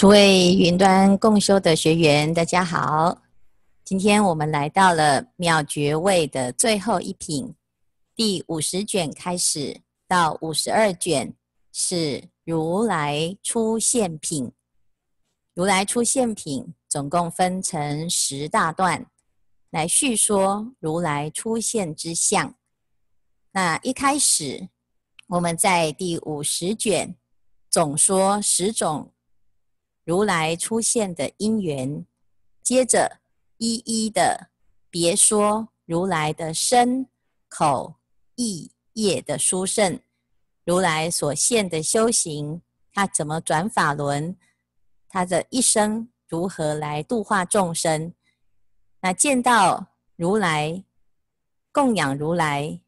诸位云端共修的学员，大家好。今天我们来到了妙觉位的最后一品，第五十卷开始到五十二卷是如来出现品。如来出现品总共分成十大段来叙说如来出现之相。那一开始我们在第五十卷总说十种。如来出现的因缘，接着一一的别说如来的身、口、意、业的殊胜，如来所现的修行，他怎么转法轮，他的一生如何来度化众生，那见到如来供养如来，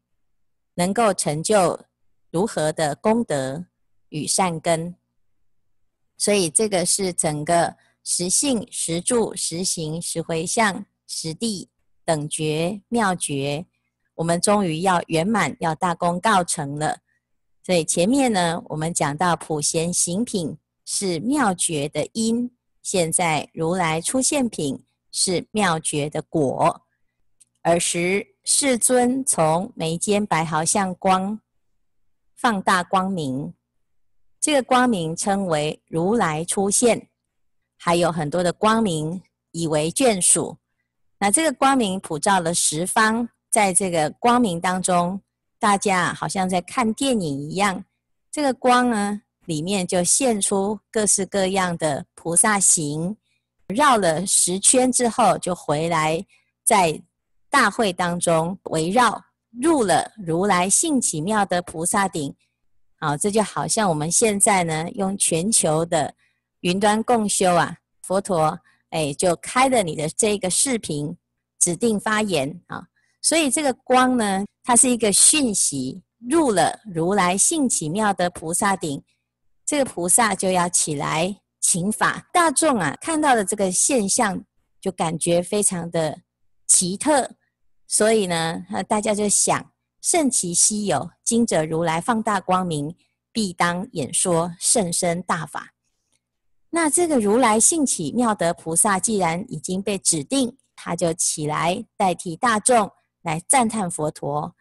能够成就如何的功德与善根。所以这个是整个十性、十住、十行、十回向、十地等觉妙觉，我们终于要圆满，要大功告成了。所以前面呢，我们讲到普贤行品是妙觉的因，现在如来出现品是妙觉的果。尔时世尊从眉间白毫相光放大光明。这个光明称为如来出现，还有很多的光明以为眷属。那这个光明普照了十方，在这个光明当中，大家好像在看电影一样。这个光呢，里面就现出各式各样的菩萨形，绕了十圈之后，就回来在大会当中围绕，入了如来性奇妙的菩萨顶。啊，这就好像我们现在呢，用全球的云端共修啊，佛陀哎，就开了你的这个视频，指定发言啊。所以这个光呢，它是一个讯息，入了如来性奇妙的菩萨顶，这个菩萨就要起来请法。大众啊，看到的这个现象，就感觉非常的奇特，所以呢，大家就想。甚其稀有，今者如来放大光明，必当演说甚深大法。那这个如来性起妙德菩萨，既然已经被指定，他就起来代替大众来赞叹佛陀，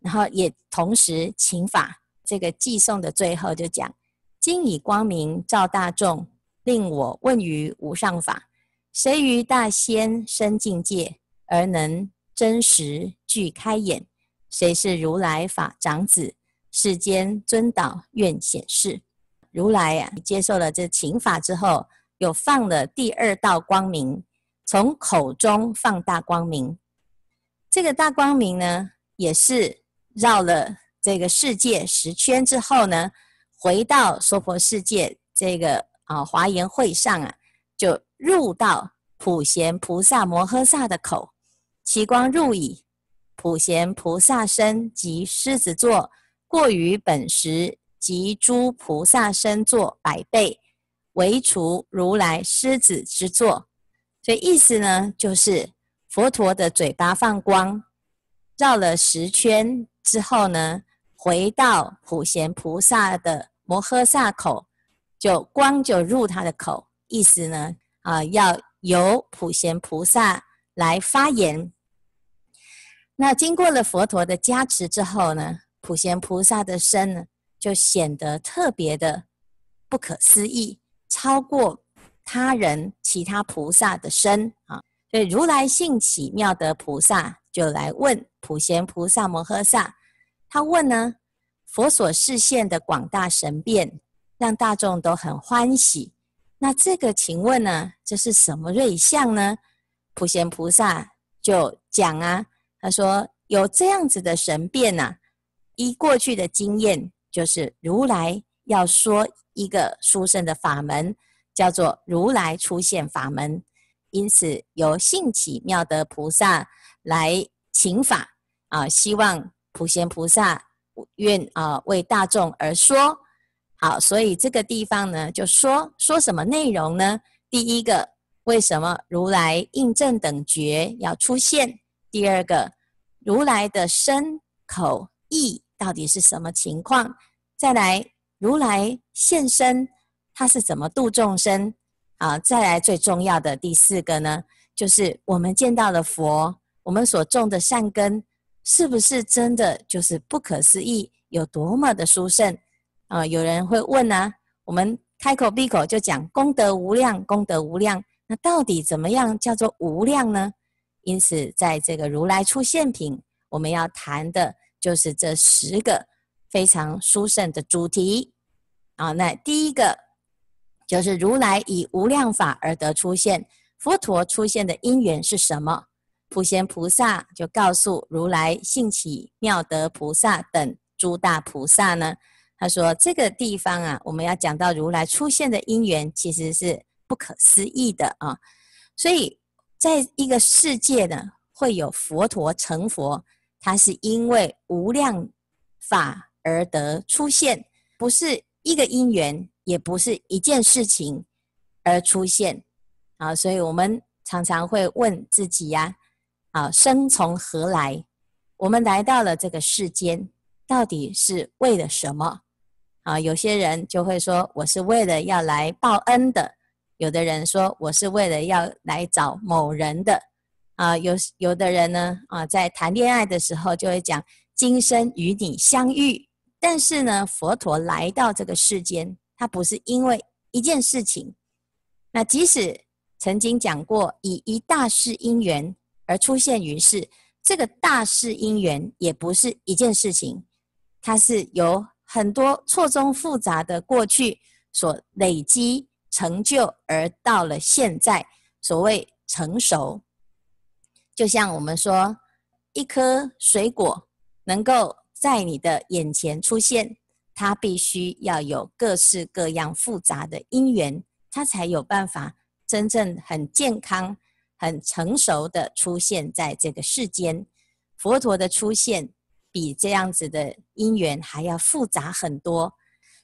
然后也同时请法。这个偈颂的最后就讲：今以光明照大众，令我问于无上法，谁于大仙深境界而能真实具开眼？谁是如来法长子？世间尊导愿显示。如来、啊，接受了这请法之后，又放了第二道光明，从口中放大光明。这个大光明呢，也是绕了这个世界十圈之后呢，回到娑婆世界这个啊华严会上啊，就入到普贤菩萨摩诃萨的口，其光入矣。普贤菩萨身及狮子座，过于本时及诸菩萨身座百倍，唯除如来狮子之座。所以意思呢，就是佛陀的嘴巴放光，绕了十圈之后呢，回到普贤菩萨的摩诃萨口，就光就入他的口。意思呢，啊，要由普贤菩萨来发言。那经过了佛陀的加持之后呢，普贤菩萨的身呢，就显得特别的不可思议，超过他人其他菩萨的身啊。所以如来性奇妙德菩萨就来问普贤菩萨摩诃萨，他问呢，佛所示现的广大神变，让大众都很欢喜。那这个请问呢，这是什么瑞相呢？普贤菩萨就讲啊。他说：“有这样子的神变呐、依过去的经验，就是如来要说一个殊胜的法门，叫做如来出现法门。因此，由性奇妙德菩萨来请法啊，希望普贤菩萨愿啊为大众而说。好，所以这个地方呢，就说说什么内容呢？第一个，为什么如来应正等觉要出现？”第二个，如来的身口意到底是什么情况？再来，如来现身，他是怎么度众生？啊，再来最重要的第四个呢，就是我们见到的佛，我们所种的善根，是不是真的就是不可思议，有多么的殊胜？啊，有人会问呢、啊，我们开口闭口就讲功德无量，功德无量，那到底怎么样叫做无量呢？因此，在这个如来出现品，我们要谈的就是这十个非常殊胜的主题。啊，那第一个就是如来以无量法而得出现，佛陀出现的因缘是什么？普贤菩萨就告诉如来，兴起妙德菩萨等诸大菩萨呢，他说这个地方啊，我们要讲到如来出现的因缘，其实是不可思议的啊，所以。在一个世界呢，会有佛陀成佛，他是因为无量法而得出现，不是一个因缘，也不是一件事情而出现啊。所以我们常常会问自己呀，啊，生从何来？我们来到了这个世间，到底是为了什么？啊，有些人就会说，我是为了要来报恩的。有的人说，我是为了要来找某人的，啊，有有的人呢，啊，在谈恋爱的时候就会讲今生与你相遇。但是呢，佛陀来到这个世间，他不是因为一件事情。那即使曾经讲过以一大事因缘而出现于世，这个大事因缘也不是一件事情，它是由很多错综复杂的过去所累积。成就而到了现在，所谓成熟，就像我们说，一颗水果能够在你的眼前出现，它必须要有各式各样复杂的因缘，它才有办法真正很健康、很成熟的出现在这个世间。佛陀的出现比这样子的因缘还要复杂很多，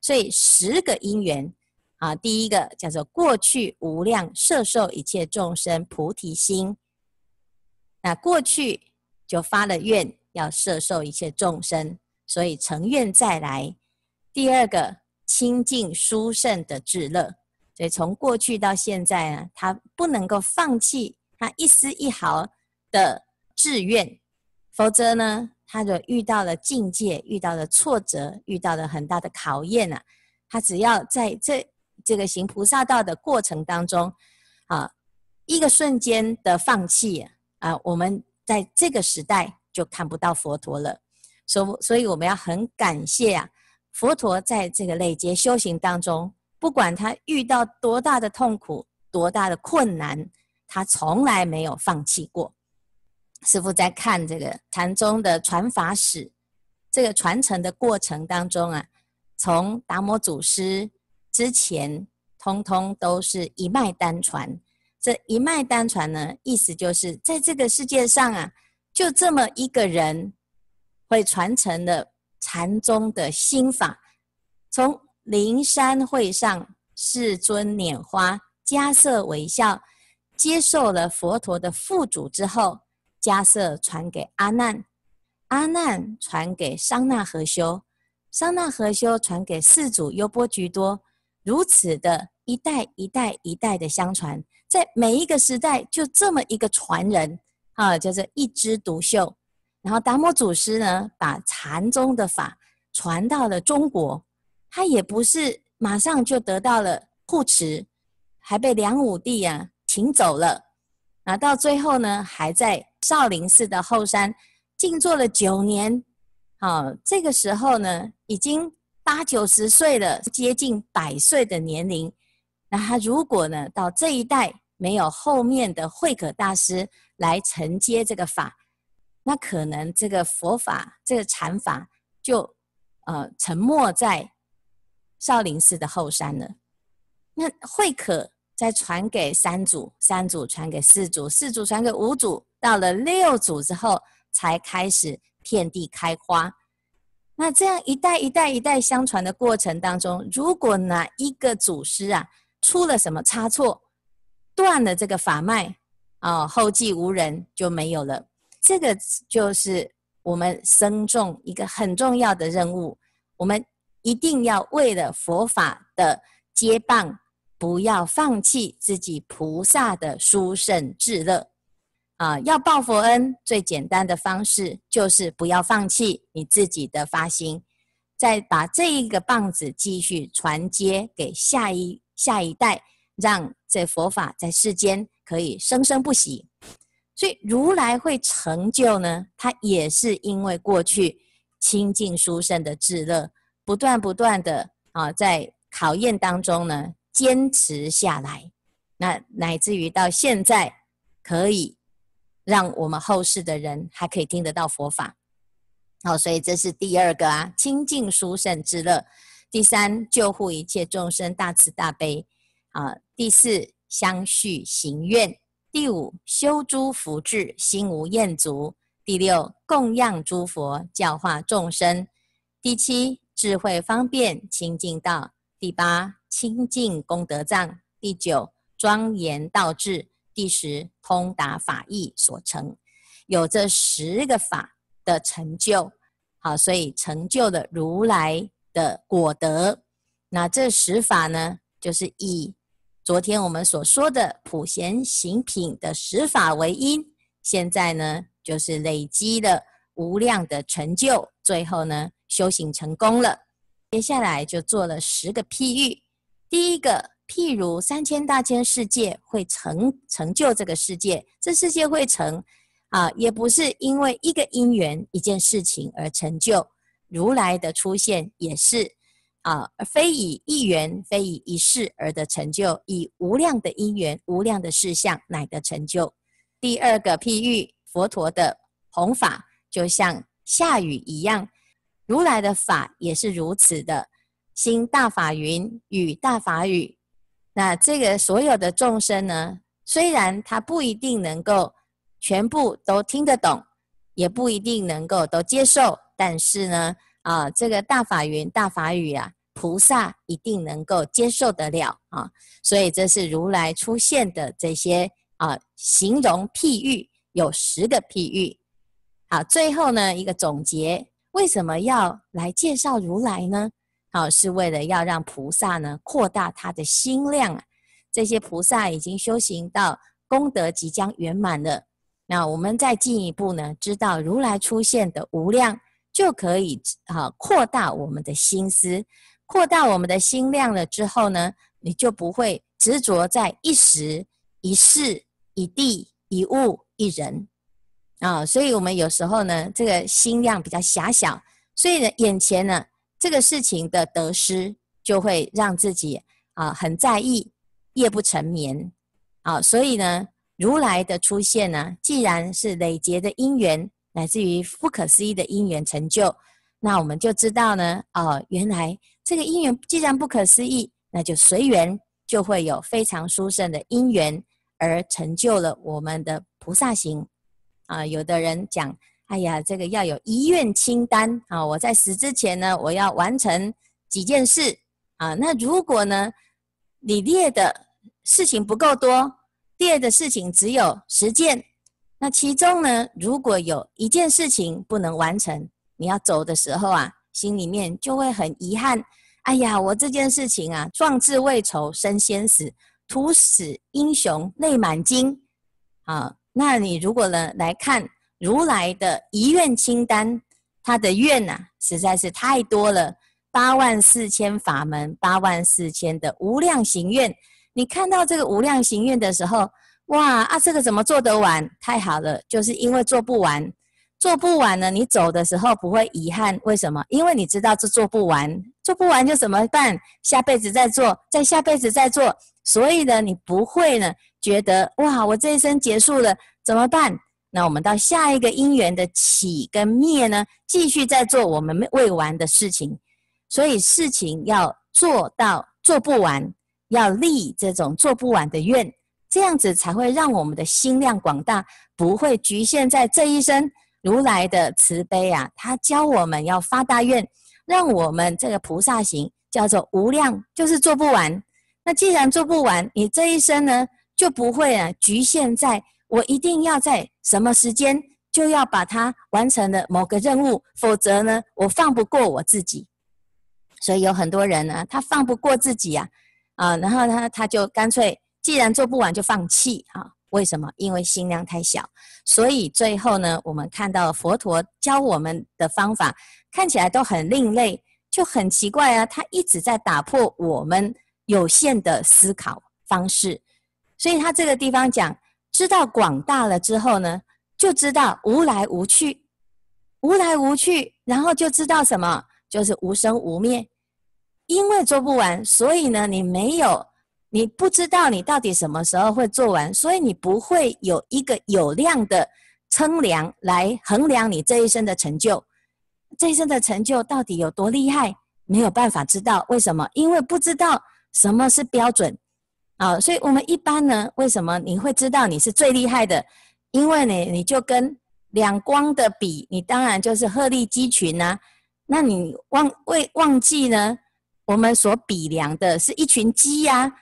所以十个因缘。啊，第一个叫做过去无量摄受一切众生菩提心。那过去就发了愿，要摄受一切众生，所以成愿再来。第二个清净殊胜的智乐，所以从过去到现在呢，他不能够放弃他一丝一毫的志愿，否则呢，他就遇到了境界，遇到了挫折，遇到了很大的考验啊。他只要在这。这个行菩萨道的过程当中，啊，一个瞬间的放弃啊，我们在这个时代就看不到佛陀了。所所以我们要很感谢啊，佛陀在这个累劫修行当中，不管他遇到多大的痛苦、多大的困难，他从来没有放弃过。师父在看这个禅宗的传法史，这个传承的过程当中啊，从达摩祖师。之前通通都是一脉单传，这一脉单传呢，意思就是在这个世界上啊，就这么一个人会传承了禅宗的心法。从灵山会上世尊拈花，迦叶微笑，接受了佛陀的付嘱之后，迦叶传给阿难，阿难传给商那和修，商那和修传给四祖优波橘多。如此的一代一代一代的相传，在每一个时代就这么一个传人啊，就是一枝独秀。然后达摩祖师呢，把禅宗的法传到了中国，他也不是马上就得到了护持，还被梁武帝啊请走了。啊，到最后呢，还在少林寺的后山静坐了九年。好，这个时候呢，已经。八九十岁了，接近百岁的年龄，那他如果呢，到这一代没有后面的慧可大师来承接这个法，那可能这个佛法这个禅法就呃沉没在少林寺的后山了。那慧可再传给三祖，三祖传给四祖，四祖传给五祖，到了六祖之后，才开始遍地开花。那这样一代一代一代相传的过程当中，如果哪一个祖师啊出了什么差错，断了这个法脉啊、后继无人就没有了。这个就是我们僧众一个很重要的任务。我们一定要为了佛法的接棒不要放弃自己菩萨的殊胜智乐啊！要报佛恩，最简单的方式就是不要放弃你自己的发心，再把这一个棒子继续传接给下一下一代，让这佛法在世间可以生生不息。所以如来会成就呢，他也是因为过去清净殊胜的智乐，不断不断的啊，在考验当中呢。坚持下来，那乃至于到现在，可以让我们后世的人还可以听得到佛法。好，所以这是第二个啊，清净殊胜之乐。第三，救护一切众生，大慈大悲。啊，第四，相续行愿。第五，修诸福智，心无厌足。第六，供养诸佛，教化众生。第七，智慧方便，清净道。第八，清净功德藏；第九，庄严道智；第十，通达法义所成。有这十个法的成就，好，所以成就了如来的果德。那这十法呢，就是以昨天我们所说的普贤行品的十法为因，现在呢，就是累积了无量的成就，最后呢，修行成功了。接下来就做了十个譬喻。第一个，譬如三千大千世界会成成就这个世界，这世界会成啊，也不是因为一个因缘一件事情而成就。如来的出现也是啊，非以一缘，非以一事而得成就，以无量的因缘、无量的事项乃得成就。第二个譬喻，佛陀的弘法就像下雨一样。如来的法也是如此的，兴大法云，雨大法雨。那这个所有的众生呢，虽然他不一定能够全部都听得懂，也不一定能够都接受，但是呢，啊，这个大法云、大法雨啊，菩萨一定能够接受得了啊。所以这是如来出现的这些啊形容譬喻，有十个譬喻。好，最后呢一个总结。为什么要来介绍如来呢？啊，是为了要让菩萨呢扩大他的心量啊。这些菩萨已经修行到功德即将圆满了，那我们再进一步呢，知道如来出现的无量，就可以啊扩大我们的心思，扩大我们的心量了之后呢，你就不会执着在一时、一事、一地、一物、一人。啊、所以我们有时候呢，这个心量比较狭小，所以呢，眼前呢，这个事情的得失就会让自己啊很在意，夜不成眠。啊、所以呢，如来的出现呢，既然是累劫的因缘，乃至于不可思议的因缘成就，那我们就知道呢，哦，原来这个因缘既然不可思议，那就随缘就会有非常殊胜的因缘而成就了我们的菩萨行。啊，有的人讲，哎呀，这个要有遗愿清单啊，我在死之前呢，我要完成几件事啊。那如果呢，你列的事情不够多，列的事情只有十件，那其中呢，如果有一件事情不能完成，你要走的时候啊，心里面就会很遗憾。哎呀，我这件事情啊，壮志未酬身先死，徒使英雄泪满襟啊。那你如果呢来看如来的遗愿清单，他的愿呐、实在是太多了，八万四千法门，八万四千的无量行愿。你看到这个无量行愿的时候，哇啊，这个怎么做得完？太好了，就是因为做不完，做不完呢，你走的时候不会遗憾。为什么？因为你知道这做不完，做不完就怎么办？下辈子再做，再下辈子再做。所以呢，你不会呢。觉得哇，我这一生结束了怎么办？那我们到下一个因缘的起跟灭呢，继续在做我们未完的事情。所以事情要做到做不完，要立这种做不完的愿，这样子才会让我们的心量广大，不会局限在这一生。如来的慈悲啊，他教我们要发大愿，让我们这个菩萨行叫做无量，就是做不完。那既然做不完，你这一生呢？就不会啊，局限在我一定要在什么时间就要把它完成了某个任务，否则呢，我放不过我自己。所以有很多人呢，他放不过自己啊，啊，然后他他就干脆既然做不完就放弃啊。为什么？因为心量太小，所以最后呢，我们看到佛陀教我们的方法看起来都很另类，就很奇怪啊。他一直在打破我们有限的思考方式，所以他这个地方讲，知道广大了之后呢，就知道无来无去，无来无去，然后就知道什么，就是无生无灭。因为做不完，所以呢，你没有。你不知道你到底什么时候会做完，所以你不会有一个有量的称量来衡量你这一生的成就。这一生的成就到底有多厉害，没有办法知道。为什么？因为不知道什么是标准啊。所以我们一般呢，为什么你会知道你是最厉害的？因为呢，你就跟两光的比，你当然就是鹤立鸡群呐。那你忘未忘记呢？我们所比量的是一群鸡呀。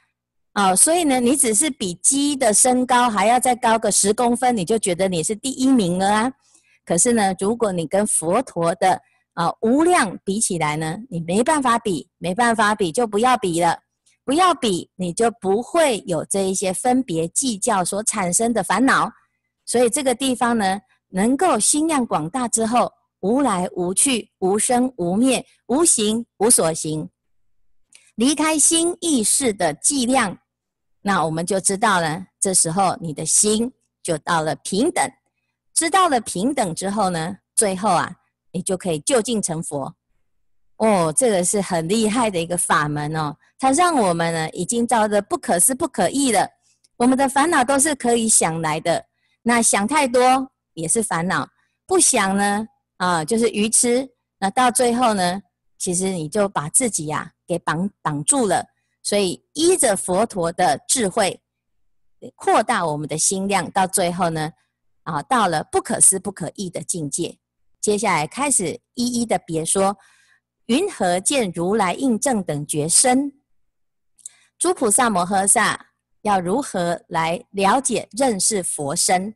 啊，所以呢，你只是比鸡的身高还要再高个十公分，你就觉得你是第一名了啊？可是呢，如果你跟佛陀的啊、无量比起来呢，你没办法比，没办法比，就不要比了，不要比，你就不会有这一些分别计较所产生的烦恼。所以这个地方呢，能够心量广大之后，无来无去，无生无灭，无形无所行，离开心意识的计量。那我们就知道了，这时候你的心就到了平等，知道了平等之后呢，最后啊，你就可以就近成佛。哦，这个是很厉害的一个法门哦，它让我们呢已经到了不可思不可议了。我们的烦恼都是可以想来的，那想太多也是烦恼，不想呢啊就是愚痴。那到最后呢，其实你就把自己呀、啊、给绑绑住了。所以依着佛陀的智慧，扩大我们的心量，到最后呢，啊，到了不可思不可议的境界。接下来开始一一的别说，云何见如来应正等觉身？诸菩萨摩诃萨要如何来了解认识佛身？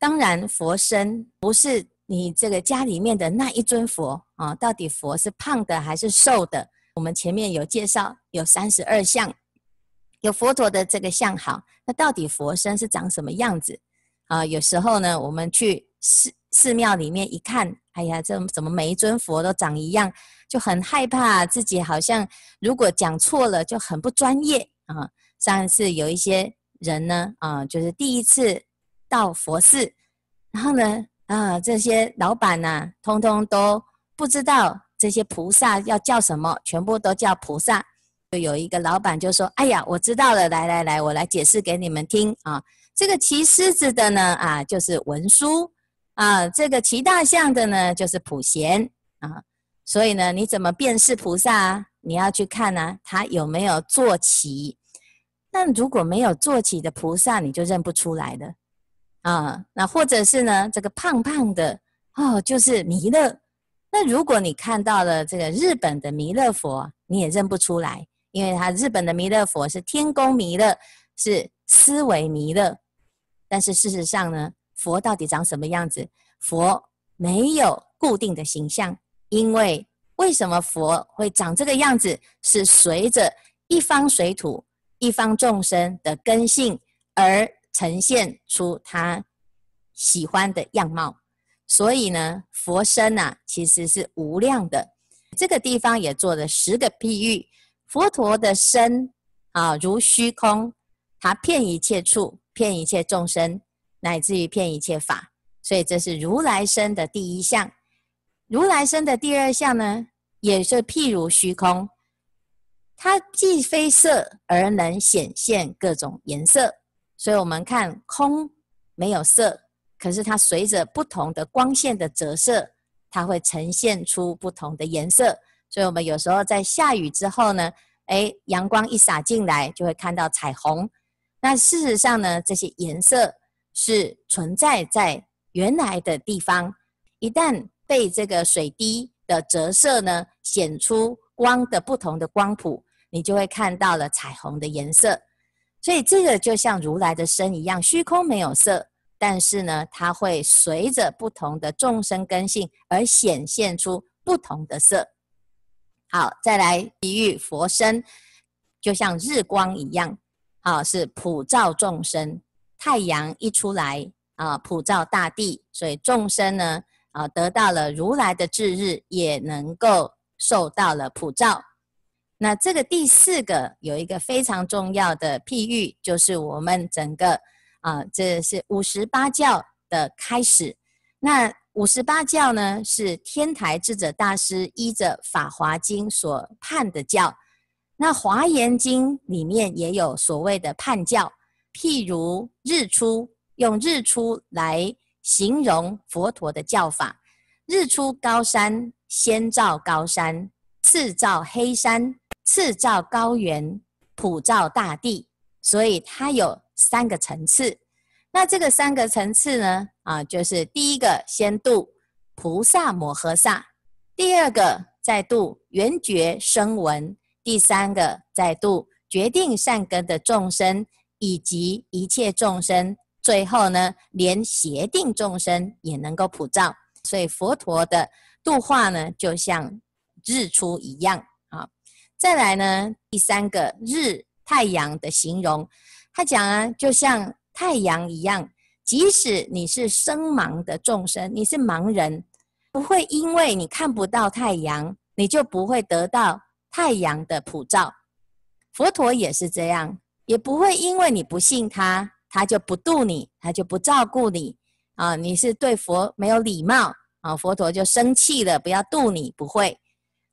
当然，佛身不是你这个家里面的那一尊佛啊，到底佛是胖的还是瘦的？我们前面有介绍，有三十二相，有佛陀的这个相好。那到底佛身是长什么样子啊？有时候呢，我们去寺寺庙里面一看，哎呀，这怎么每一尊佛都长一样，就很害怕自己好像如果讲错了就很不专业啊。上一次有一些人呢，啊，就是第一次到佛寺，然后呢，啊，这些老板呐、通通都不知道。这些菩萨要叫什么？全部都叫菩萨。就有一个老板就说：“哎呀，我知道了，来来来，我来解释给你们听啊。这个骑狮子的呢，啊，就是文殊啊；这个骑大象的呢，就是普贤啊。所以呢，你怎么辨识菩萨啊？你要去看呢、他有没有坐骑。那如果没有坐骑的菩萨，你就认不出来的啊。那或者是呢，这个胖胖的哦，就是弥勒。”那如果你看到了这个日本的弥勒佛，你也认不出来，因为他日本的弥勒佛是天宫弥勒，是思维弥勒。但是事实上呢，佛到底长什么样子？佛没有固定的形象，因为为什么佛会长这个样子？是随着一方水土、一方众生的根性而呈现出他喜欢的样貌。所以呢，佛身呐、啊，其实是无量的。这个地方也做了十个譬喻。佛陀的身啊，如虚空，它遍一切处，遍一切众生，乃至于遍一切法。所以这是如来身的第一项。如来身的第二项呢，也是譬如虚空，它既非色而能显现各种颜色。所以我们看空没有色。可是它随着不同的光线的折射，它会呈现出不同的颜色。所以，我们有时候在下雨之后呢，哎，阳光一洒进来，就会看到彩虹。那事实上呢，这些颜色是存在在原来的地方，一旦被这个水滴的折射呢，显出光的不同的光谱，你就会看到了彩虹的颜色。所以，这个就像如来的身一样，虚空没有色。但是呢，它会随着不同的众生根性而显现出不同的色。好，再来比喻佛身，就像日光一样，啊，是普照众生。太阳一出来，啊，普照大地，所以众生呢，啊，得到了如来的智日，也能够受到了普照。那这个第四个有一个非常重要的譬喻，就是我们整个啊，这是五十八教的开始。那五十八教呢，是天台智者大师依着《法华经》所判的教。那《华严经》里面也有所谓的判教，譬如日出，用日出来形容佛陀的教法。日出高山，先照高山，次照黑山。次照高原，普照大地，所以它有三个层次。那这个三个层次呢？啊，就是第一个先度菩萨摩诃萨，第二个再度缘觉声闻，第三个再度决定善根的众生，以及一切众生。最后呢，连邪定众生也能够普照。所以佛陀的度化呢，就像日出一样啊。再来呢，第三个日太阳的形容，他讲啊，就像太阳一样，即使你是生盲的众生，你是盲人，不会因为你看不到太阳，你就不会得到太阳的普照。佛陀也是这样，也不会因为你不信他，他就不度你，他就不照顾你啊。你是对佛没有礼貌啊，佛陀就生气了，不要度你，不会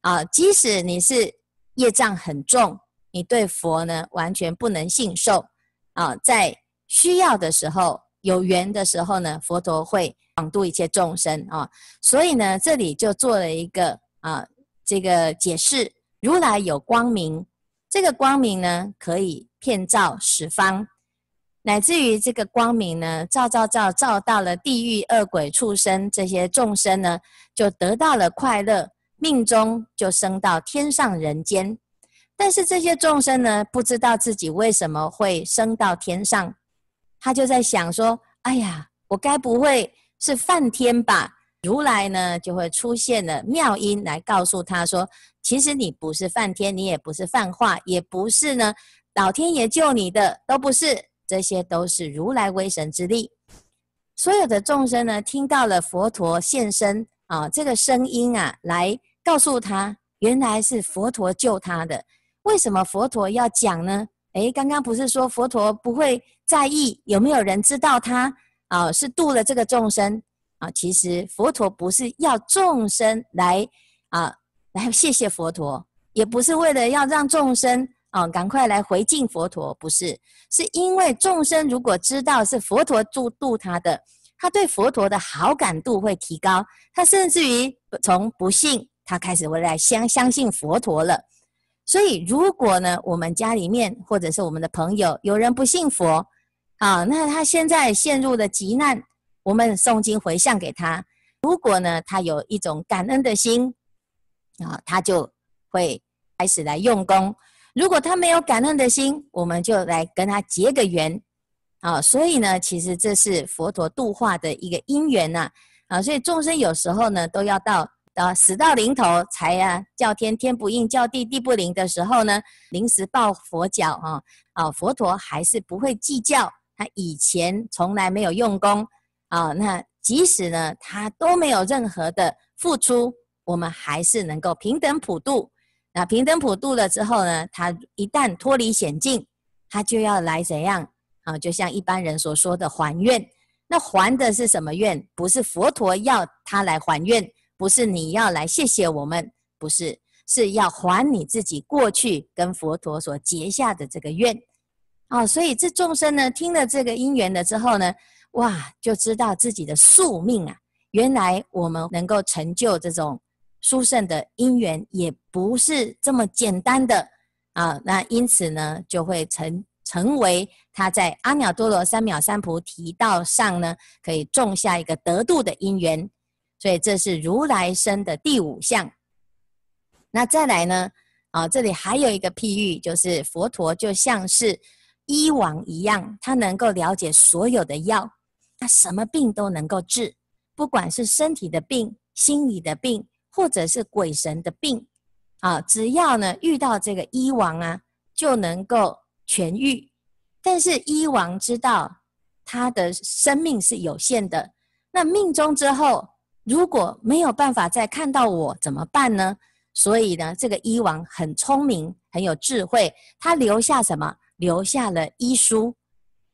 啊。即使你是。业障很重，你对佛呢完全不能信受啊！在需要的时候、有缘的时候呢，佛陀会广度一切众生啊。所以呢，这里就做了一个啊这个解释：如来有光明，这个光明呢可以遍照十方，乃至于这个光明呢照照照照到了地狱恶鬼畜生这些众生呢，就得到了快乐。命中就升到天上人间，但是这些众生呢，不知道自己为什么会升到天上，他就在想说：“哎呀，我该不会是犯天吧？”如来呢，就会出现了妙音来告诉他说：“其实你不是犯天，你也不是犯化，也不是呢，老天爷救你的，都不是，这些都是如来威神之力。”所有的众生呢，听到了佛陀现身啊，这个声音啊，来。告诉他，原来是佛陀救他的。为什么佛陀要讲呢？诶，刚刚不是说佛陀不会在意有没有人知道他啊？是度了这个众生啊。其实佛陀不是要众生来啊来 谢谢佛陀，也不是为了要让众生啊赶快来回敬佛陀，不是，是因为众生如果知道是佛陀助度他的，他对佛陀的好感度会提高，他甚至于从不信。他开始会来相相信佛陀了，所以如果呢，我们家里面或者是我们的朋友有人不信佛，啊，那他现在陷入了急难，我们诵经回向给他。如果呢，他有一种感恩的心，啊，他就会开始来用功。如果他没有感恩的心，我们就来跟他结个缘，啊，所以呢，其实这是佛陀度化的一个因缘呐，啊，所以众生有时候呢，都要到。啊死到临头才、啊、叫天天不应，叫地地不灵的时候呢，临时抱佛脚啊啊！佛陀还是不会计较，他以前从来没有用功啊。那即使呢他都没有任何的付出，我们还是能够平等普度。那平等普度了之后呢，他一旦脱离险境，他就要来怎样啊？就像一般人所说的还愿。那还的是什么愿？不是佛陀要他来还愿。不是你要来谢谢我们，不是，是要还你自己过去跟佛陀所结下的这个愿，啊、哦，所以这众生呢，听了这个因缘了之后呢，哇，就知道自己的宿命啊，原来我们能够成就这种殊胜的因缘，也不是这么简单的啊，那因此呢，就会成成为他在阿耨多罗三藐三菩提道上呢，可以种下一个得度的因缘。所以这是如来生的第五项。那再来呢？啊，这里还有一个譬喻，就是佛陀就像是医王一样，他能够了解所有的药，他什么病都能够治，不管是身体的病、心理的病，或者是鬼神的病，啊，只要呢遇到这个医王啊，就能够痊愈。但是医王知道他的生命是有限的，那命终之后如果没有办法再看到我怎么办呢？所以呢，这个医王很聪明，很有智慧，他留下什么？留下了医书，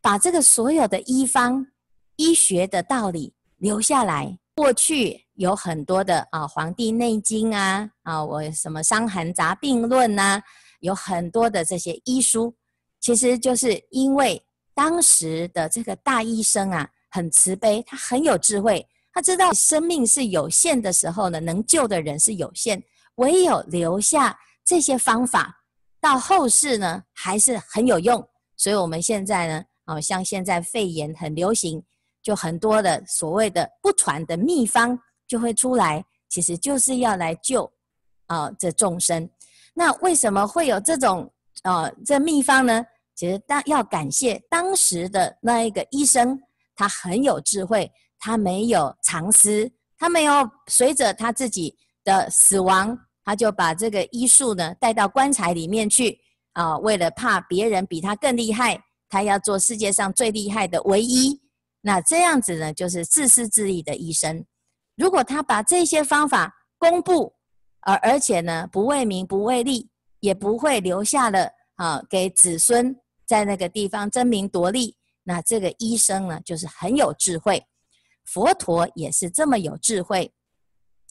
把这个所有的医方、医学的道理留下来。过去有很多的啊，《黄帝内经》啊，啊，我什么《伤寒杂病论》呐，有很多的这些医书，其实就是因为当时的这个大医生啊，很慈悲，他很有智慧，他知道生命是有限的时候呢，能救的人是有限，唯有留下这些方法，到后世呢还是很有用。所以我们现在呢，啊，像现在肺炎很流行。就很多的所谓的不传的秘方就会出来，其实就是要来救啊、这众生。那为什么会有这种啊、这秘方呢？其实当要感谢当时的那一个医生，他很有智慧，他没有藏私，他没有随着他自己的死亡，他就把这个医术呢带到棺材里面去啊、为了怕别人比他更厉害，他要做世界上最厉害的唯一。那这样子呢，就是自私自利的医生。如果他把这些方法公布，而而且呢，不为名不为利，也不会留下了啊，给子孙在那个地方争名夺利。那这个医生呢，就是很有智慧。佛陀也是这么有智慧，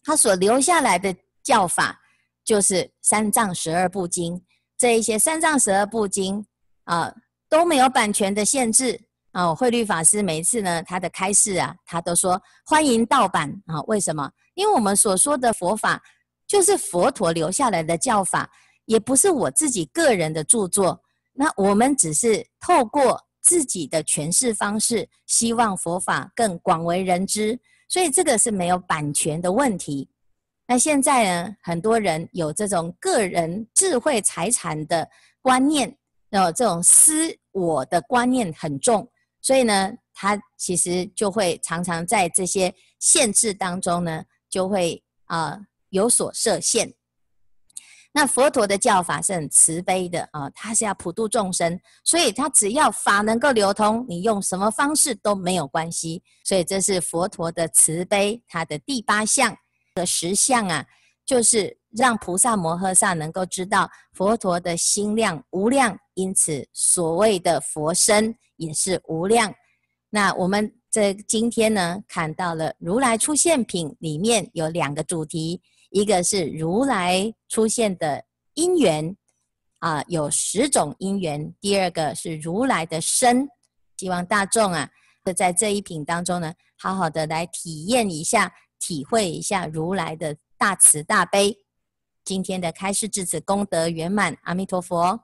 他所留下来的教法就是三藏十二部经。这一些三藏十二部经啊，都没有版权的限制。哦，慧律法师每一次呢，他的开示啊，他都说欢迎盗版啊。为什么？因为我们所说的佛法，就是佛陀留下来的教法，也不是我自己个人的著作。那我们只是透过自己的诠释方式，希望佛法更广为人知。所以这个是没有版权的问题。那现在呢，很多人有这种个人智慧财产的观念，呃，这种私我的观念很重。所以呢，他其实就会常常在这些限制当中呢，就会啊、有所设限。那佛陀的教法是很慈悲的啊，他是要普度众生，所以他只要法能够流通，你用什么方式都没有关系。所以这是佛陀的慈悲，他的第八项的实相啊，就是让菩萨摩诃萨能够知道佛陀的心量无量，因此所谓的佛身。也是无量。那我们这今天呢，看到了如来出现品里面有两个主题，一个是如来出现的因缘啊，有十种因缘；第二个是如来的身。希望大众啊，在这一品当中呢，好好的来体验一下、体会一下如来的大慈大悲。今天的开示至此功德圆满，阿弥陀佛。